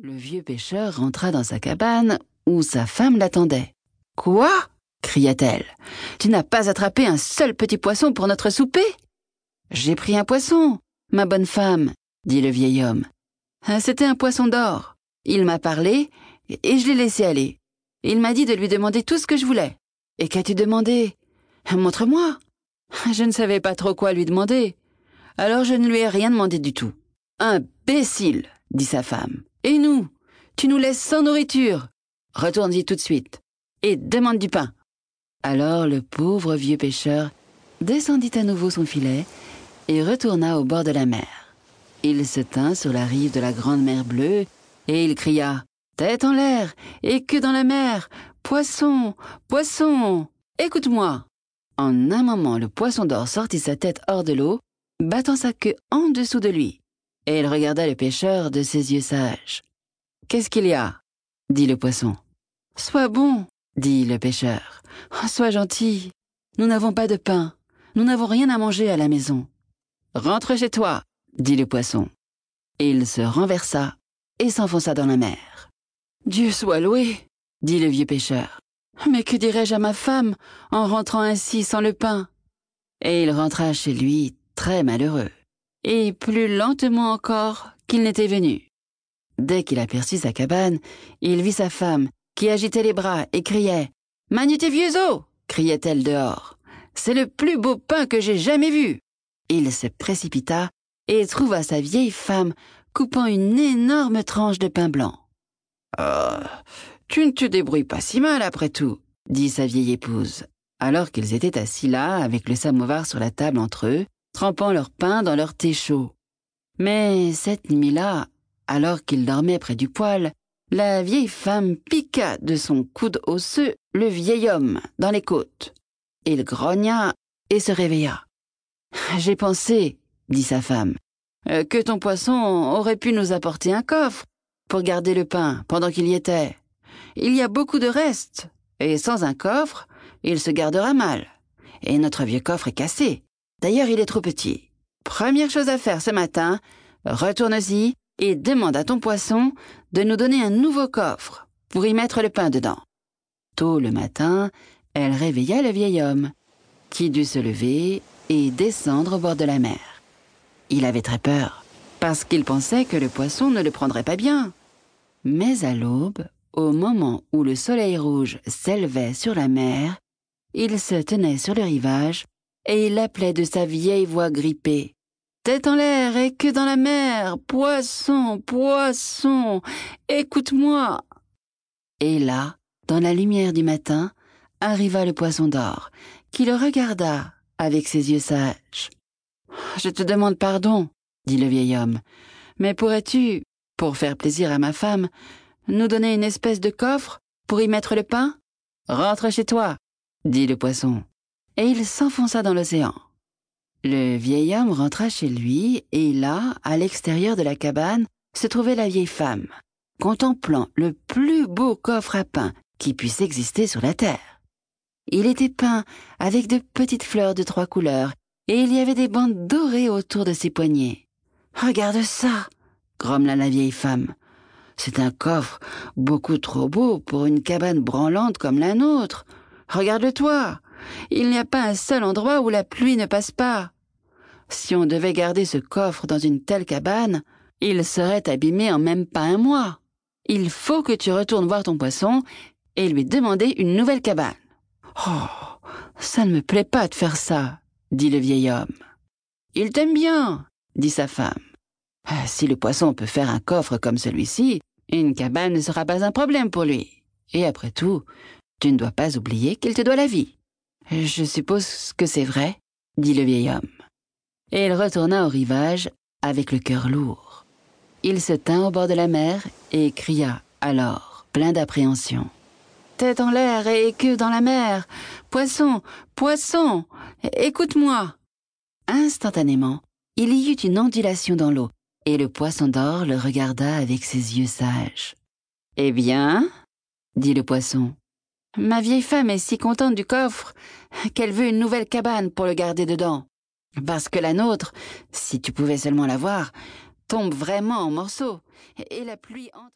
Le vieux pêcheur rentra dans sa cabane où sa femme l'attendait. Quoi? cria-t-elle. Tu n'as pas attrapé un seul petit poisson pour notre souper J'ai pris un poisson, ma bonne femme, dit le vieil homme. Ah, c'était un poisson d'or. Il m'a parlé et je l'ai laissé aller. Il m'a dit de lui demander tout ce que je voulais. Et qu'as-tu demandé? Montre-moi. Je ne savais pas trop quoi lui demander. Alors je ne lui ai rien demandé du tout. Imbécile, dit sa femme. Et nous Tu nous laisses sans nourriture Retourne-y tout de suite. Et demande du pain. Alors le pauvre vieux pêcheur descendit à nouveau son filet et retourna au bord de la mer. Il se tint sur la rive de la grande mer bleue et il cria Tête en l'air et queue dans la mer Poisson Poisson Écoute-moi En un moment, le poisson d'or sortit sa tête hors de l'eau, battant sa queue en dessous de lui, et il regarda le pêcheur de ses yeux sages. Qu'est-ce qu'il y a? dit le poisson. Sois bon, dit le pêcheur. sois gentil. Nous n'avons pas de pain. Nous n'avons rien à manger à la maison. Rentre chez toi, dit le poisson. Il se renversa et s'enfonça dans la mer. Dieu soit loué, dit le vieux pêcheur. Mais que dirais-je à ma femme en rentrant ainsi sans le pain? Et il rentra chez lui très malheureux, et plus lentement encore qu'il n'était venu. Dès qu'il aperçut sa cabane, il vit sa femme, qui agitait les bras et criait Manu tes os criait-elle dehors. C'est le plus beau pain que j'ai jamais vu. Il se précipita et trouva sa vieille femme coupant une énorme tranche de pain blanc. Oh, tu ne te débrouilles pas si mal après tout, dit sa vieille épouse, alors qu'ils étaient assis là avec le samovar sur la table entre eux, trempant leur pain dans leur thé chaud. Mais cette nuit-là, alors qu'ils dormaient près du poêle, la vieille femme piqua de son coude osseux le vieil homme dans les côtes. Il grogna et se réveilla. J'ai pensé, dit sa femme, euh, que ton poisson aurait pu nous apporter un coffre pour garder le pain pendant qu'il y était. Il y a beaucoup de restes, et sans un coffre, il se gardera mal. Et notre vieux coffre est cassé. D'ailleurs, il est trop petit. Première chose à faire ce matin, retourne-y et demande à ton poisson de nous donner un nouveau coffre pour y mettre le pain dedans. Tôt le matin, elle réveilla le vieil homme, qui dut se lever et descendre au bord de la mer. Il avait très peur, parce qu'il pensait que le poisson ne le prendrait pas bien. Mais à l'aube, au moment où le soleil rouge s'élevait sur la mer, il se tenait sur le rivage et il appelait de sa vieille voix grippée. Tête en l'air et que dans la mer, poisson, poisson, écoute-moi. Et là, dans la lumière du matin, arriva le poisson d'or, qui le regarda avec ses yeux sages. Je te demande pardon, dit le vieil homme, mais pourrais-tu, pour faire plaisir à ma femme, nous donner une espèce de coffre pour y mettre le pain? Rentre chez toi, dit le poisson, et il s'enfonça dans l'océan. Le vieil homme rentra chez lui, et là, à l'extérieur de la cabane, se trouvait la vieille femme, contemplant le plus beau coffre à pain qui puisse exister sur la terre. Il était peint avec de petites fleurs de trois couleurs et il y avait des bandes dorées autour de ses poignets. Regarde ça, grommela la vieille femme. C'est un coffre beaucoup trop beau pour une cabane branlante comme la nôtre. Regarde-toi, il n'y a pas un seul endroit où la pluie ne passe pas. Si on devait garder ce coffre dans une telle cabane, il serait abîmé en même pas un mois. Il faut que tu retournes voir ton poisson et lui demander une nouvelle cabane. Oh, ça ne me plaît pas de faire ça, dit le vieil homme. Il t'aime bien, dit sa femme. Ah, si le poisson peut faire un coffre comme celui-ci, une cabane ne sera pas un problème pour lui. Et après tout, tu ne dois pas oublier qu'il te doit la vie. Je suppose que c'est vrai, dit le vieil homme. Et il retourna au rivage avec le cœur lourd. Il se tint au bord de la mer et cria alors, plein d'appréhension. Tête en l'air et queue dans la mer. Poisson, poisson, écoute-moi. Instantanément, il y eut une ondulation dans l'eau, et le poisson d'or le regarda avec ses yeux sages. Eh bien, dit le poisson, ma vieille femme est si contente du coffre qu'elle veut une nouvelle cabane pour le garder dedans. Parce que la nôtre, si tu pouvais seulement la voir, tombe vraiment en morceaux, et la pluie entre.